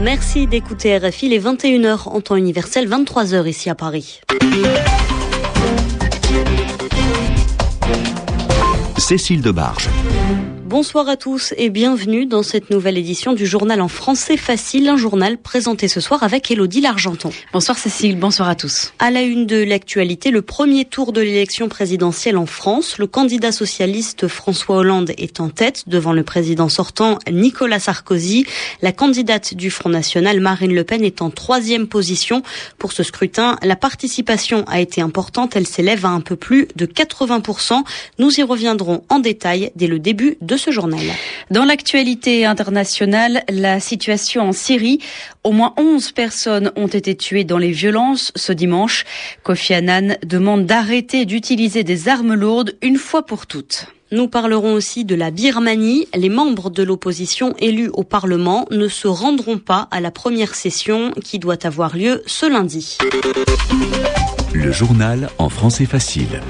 Merci d'écouter RFI les 21h en temps universel, 23h ici à Paris. Cécile Debarge. Bonsoir à tous et bienvenue dans cette nouvelle édition du journal en français facile, un journal présenté ce soir avec Elodie Largenton. Bonsoir Cécile, bonsoir à tous. À la une de l'actualité, le premier tour de l'élection présidentielle en France, le candidat socialiste François Hollande est en tête devant le président sortant Nicolas Sarkozy. La candidate du Front National Marine Le Pen est en troisième position. Pour ce scrutin, la participation a été importante, elle s'élève à un peu plus de 80%. Nous y reviendrons en détail dès le début de ce journal. Dans l'actualité internationale, la situation en Syrie, au moins 11 personnes ont été tuées dans les violences ce dimanche. Kofi Annan demande d'arrêter d'utiliser des armes lourdes une fois pour toutes. Nous parlerons aussi de la Birmanie. Les membres de l'opposition élus au Parlement ne se rendront pas à la première session qui doit avoir lieu ce lundi. Le journal en français facile.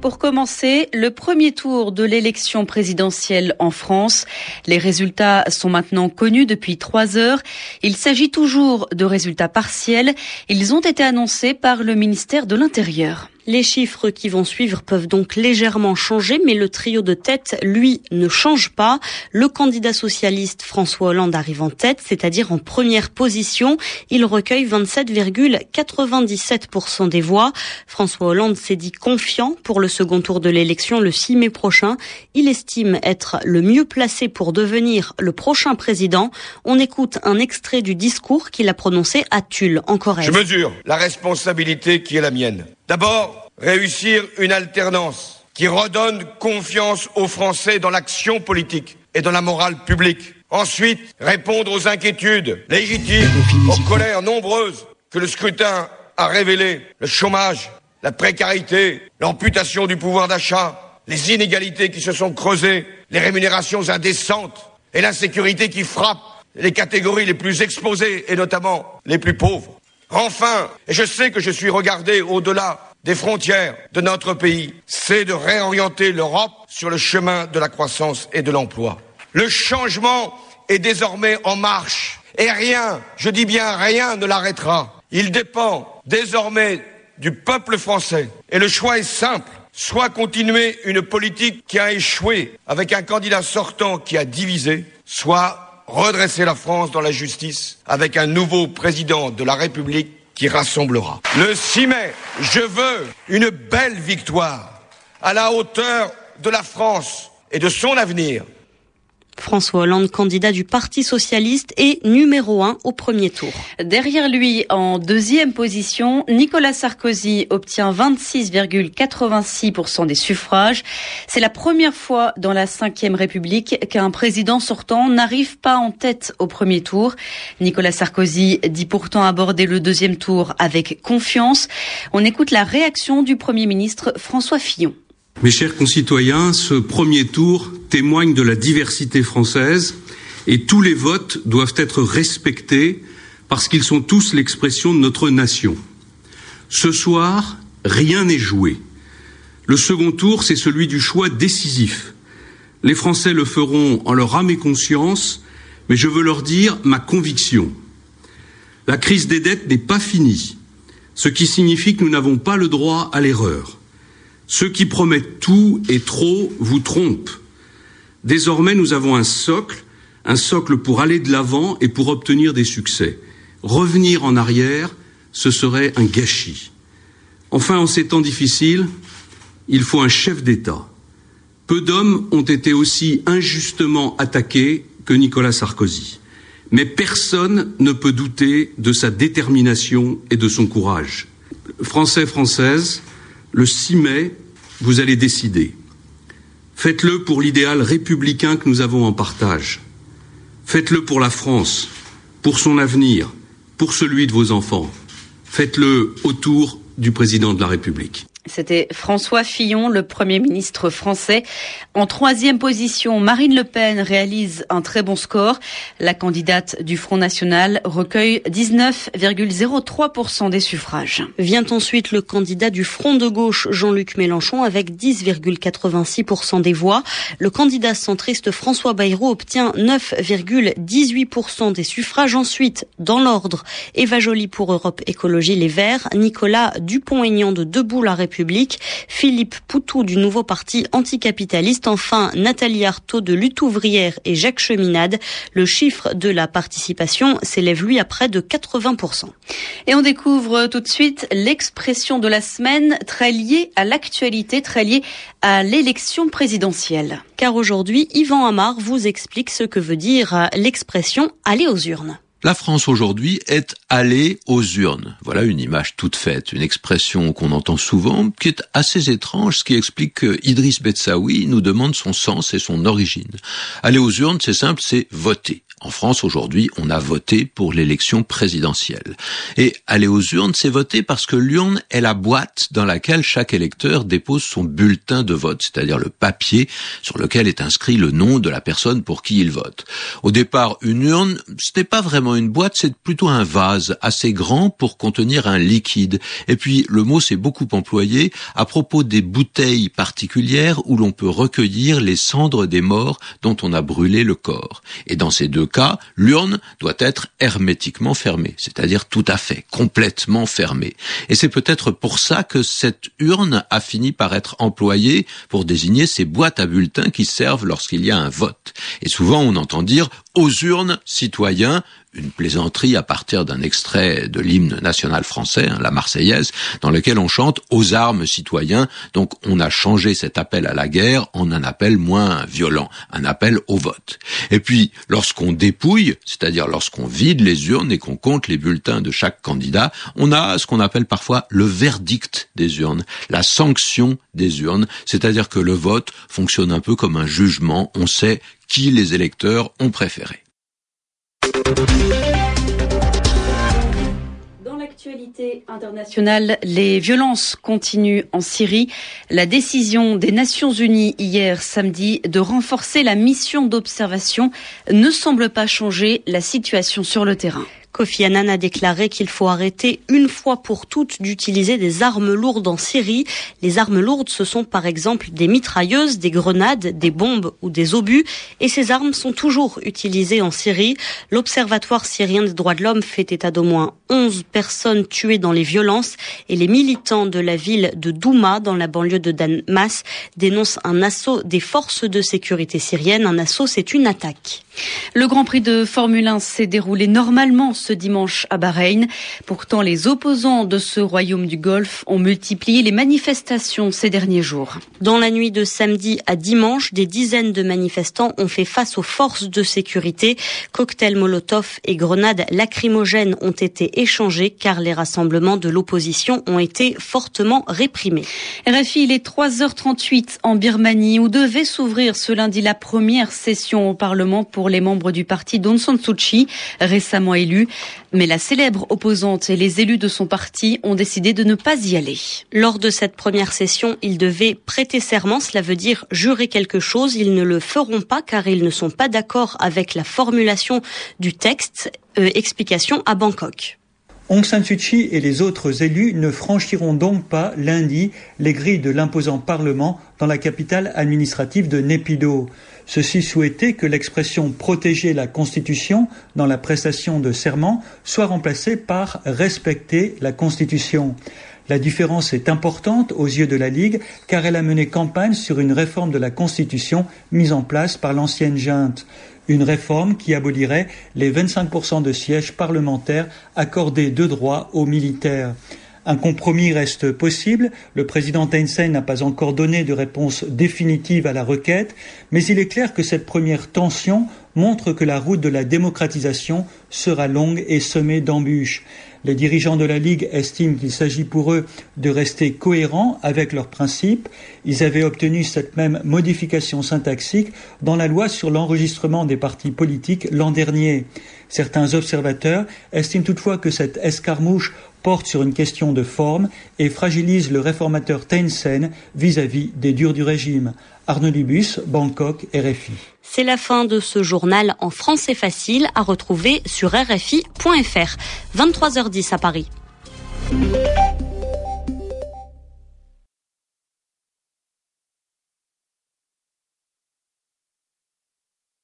Pour commencer, le premier tour de l'élection présidentielle en France. Les résultats sont maintenant connus depuis trois heures. Il s'agit toujours de résultats partiels. Ils ont été annoncés par le ministère de l'Intérieur. Les chiffres qui vont suivre peuvent donc légèrement changer, mais le trio de tête, lui, ne change pas. Le candidat socialiste François Hollande arrive en tête, c'est-à-dire en première position. Il recueille 27,97% des voix. François Hollande s'est dit confiant pour le second tour de l'élection le 6 mai prochain. Il estime être le mieux placé pour devenir le prochain président. On écoute un extrait du discours qu'il a prononcé à Tulle, en Corrèze. Je mesure la responsabilité qui est la mienne. D'abord, réussir une alternance qui redonne confiance aux Français dans l'action politique et dans la morale publique. Ensuite, répondre aux inquiétudes légitimes, aux colères nombreuses que le scrutin a révélées, le chômage, la précarité, l'amputation du pouvoir d'achat, les inégalités qui se sont creusées, les rémunérations indécentes et l'insécurité qui frappe les catégories les plus exposées et notamment les plus pauvres. Enfin, et je sais que je suis regardé au-delà des frontières de notre pays, c'est de réorienter l'Europe sur le chemin de la croissance et de l'emploi. Le changement est désormais en marche et rien, je dis bien rien, ne l'arrêtera. Il dépend désormais du peuple français et le choix est simple. Soit continuer une politique qui a échoué avec un candidat sortant qui a divisé, soit redresser la France dans la justice avec un nouveau président de la République qui rassemblera. Le 6 mai, je veux une belle victoire à la hauteur de la France et de son avenir. François Hollande, candidat du Parti socialiste, est numéro un au premier tour. Derrière lui, en deuxième position, Nicolas Sarkozy obtient 26,86% des suffrages. C'est la première fois dans la Ve République qu'un président sortant n'arrive pas en tête au premier tour. Nicolas Sarkozy dit pourtant aborder le deuxième tour avec confiance. On écoute la réaction du Premier ministre François Fillon. Mes chers concitoyens, ce premier tour témoigne de la diversité française et tous les votes doivent être respectés parce qu'ils sont tous l'expression de notre nation. Ce soir, rien n'est joué. Le second tour, c'est celui du choix décisif. Les Français le feront en leur âme et conscience, mais je veux leur dire ma conviction. La crise des dettes n'est pas finie, ce qui signifie que nous n'avons pas le droit à l'erreur. Ceux qui promettent tout et trop vous trompent. Désormais, nous avons un socle, un socle pour aller de l'avant et pour obtenir des succès. Revenir en arrière, ce serait un gâchis. Enfin, en ces temps difficiles, il faut un chef d'État. Peu d'hommes ont été aussi injustement attaqués que Nicolas Sarkozy. Mais personne ne peut douter de sa détermination et de son courage. Français, Françaises, le 6 mai, vous allez décider. Faites-le pour l'idéal républicain que nous avons en partage. Faites-le pour la France, pour son avenir, pour celui de vos enfants. Faites-le autour du président de la République. C'était François Fillon, le Premier ministre français. En troisième position, Marine Le Pen réalise un très bon score. La candidate du Front National recueille 19,03% des suffrages. Vient ensuite le candidat du Front de gauche, Jean-Luc Mélenchon, avec 10,86% des voix. Le candidat centriste François Bayrou obtient 9,18% des suffrages. Ensuite, dans l'ordre, Eva Joly pour Europe Écologie Les Verts, Nicolas Dupont-Aignan de Debout la République, Philippe Poutou du nouveau parti anticapitaliste, enfin Nathalie Arthaud de Lutte ouvrière et Jacques Cheminade. Le chiffre de la participation s'élève lui à près de 80%. Et on découvre tout de suite l'expression de la semaine très liée à l'actualité, très liée à l'élection présidentielle. Car aujourd'hui, Yvan Amar vous explique ce que veut dire l'expression aller aux urnes. La France aujourd'hui est allée aux urnes. Voilà une image toute faite, une expression qu'on entend souvent, qui est assez étrange, ce qui explique que Idriss Betsaoui nous demande son sens et son origine. Aller aux urnes, c'est simple, c'est voter. En France, aujourd'hui, on a voté pour l'élection présidentielle. Et aller aux urnes, c'est voter parce que l'urne est la boîte dans laquelle chaque électeur dépose son bulletin de vote, c'est-à-dire le papier sur lequel est inscrit le nom de la personne pour qui il vote. Au départ, une urne, ce n'est pas vraiment une boîte, c'est plutôt un vase assez grand pour contenir un liquide. Et puis, le mot s'est beaucoup employé à propos des bouteilles particulières où l'on peut recueillir les cendres des morts dont on a brûlé le corps. Et dans ces deux l'urne doit être hermétiquement fermée, c'est-à-dire tout à fait, complètement fermée. Et c'est peut-être pour ça que cette urne a fini par être employée pour désigner ces boîtes à bulletins qui servent lorsqu'il y a un vote. Et souvent on entend dire aux urnes, citoyens, une plaisanterie à partir d'un extrait de l'hymne national français, hein, la Marseillaise, dans lequel on chante aux armes citoyens. Donc on a changé cet appel à la guerre en un appel moins violent, un appel au vote. Et puis lorsqu'on dépouille, c'est-à-dire lorsqu'on vide les urnes et qu'on compte les bulletins de chaque candidat, on a ce qu'on appelle parfois le verdict des urnes, la sanction des urnes, c'est-à-dire que le vote fonctionne un peu comme un jugement, on sait qui les électeurs ont préféré. Dans l'actualité internationale, les violences continuent en Syrie. La décision des Nations Unies hier samedi de renforcer la mission d'observation ne semble pas changer la situation sur le terrain. Kofi Annan a déclaré qu'il faut arrêter une fois pour toutes d'utiliser des armes lourdes en Syrie. Les armes lourdes, ce sont par exemple des mitrailleuses, des grenades, des bombes ou des obus. Et ces armes sont toujours utilisées en Syrie. L'Observatoire syrien des droits de l'homme fait état d'au moins 11 personnes tuées dans les violences. Et les militants de la ville de Douma, dans la banlieue de Damas, dénoncent un assaut des forces de sécurité syriennes. Un assaut, c'est une attaque. Le Grand Prix de Formule 1 s'est déroulé normalement ce dimanche à Bahreïn. Pourtant, les opposants de ce royaume du Golfe ont multiplié les manifestations ces derniers jours. Dans la nuit de samedi à dimanche, des dizaines de manifestants ont fait face aux forces de sécurité. Cocktails Molotov et grenades lacrymogènes ont été échangés car les rassemblements de l'opposition ont été fortement réprimés. RFI, il est 3h38 en Birmanie où devait s'ouvrir ce lundi la première session au Parlement pour les membres du parti d'Aung San Suu Kyi, récemment élu? Mais la célèbre opposante et les élus de son parti ont décidé de ne pas y aller. Lors de cette première session, ils devaient prêter serment, cela veut dire jurer quelque chose. Ils ne le feront pas car ils ne sont pas d'accord avec la formulation du texte. Euh, explication à Bangkok. Aung San Suu Kyi et les autres élus ne franchiront donc pas lundi les grilles de l'imposant Parlement dans la capitale administrative de Népido. Ceci souhaitait que l'expression protéger la Constitution dans la prestation de serment soit remplacée par respecter la Constitution. La différence est importante aux yeux de la Ligue car elle a mené campagne sur une réforme de la Constitution mise en place par l'ancienne junte. Une réforme qui abolirait les 25% de sièges parlementaires accordés de droit aux militaires. Un compromis reste possible. Le président Thein n'a pas encore donné de réponse définitive à la requête, mais il est clair que cette première tension montre que la route de la démocratisation sera longue et semée d'embûches. Les dirigeants de la Ligue estiment qu'il s'agit pour eux de rester cohérents avec leurs principes. Ils avaient obtenu cette même modification syntaxique dans la loi sur l'enregistrement des partis politiques l'an dernier. Certains observateurs estiment toutefois que cette escarmouche porte sur une question de forme et fragilise le réformateur Sein vis-à-vis des durs du régime. Arnaud Libus, Bangkok, RFI. C'est la fin de ce journal en français facile à retrouver sur rfi.fr. 23h10 à Paris.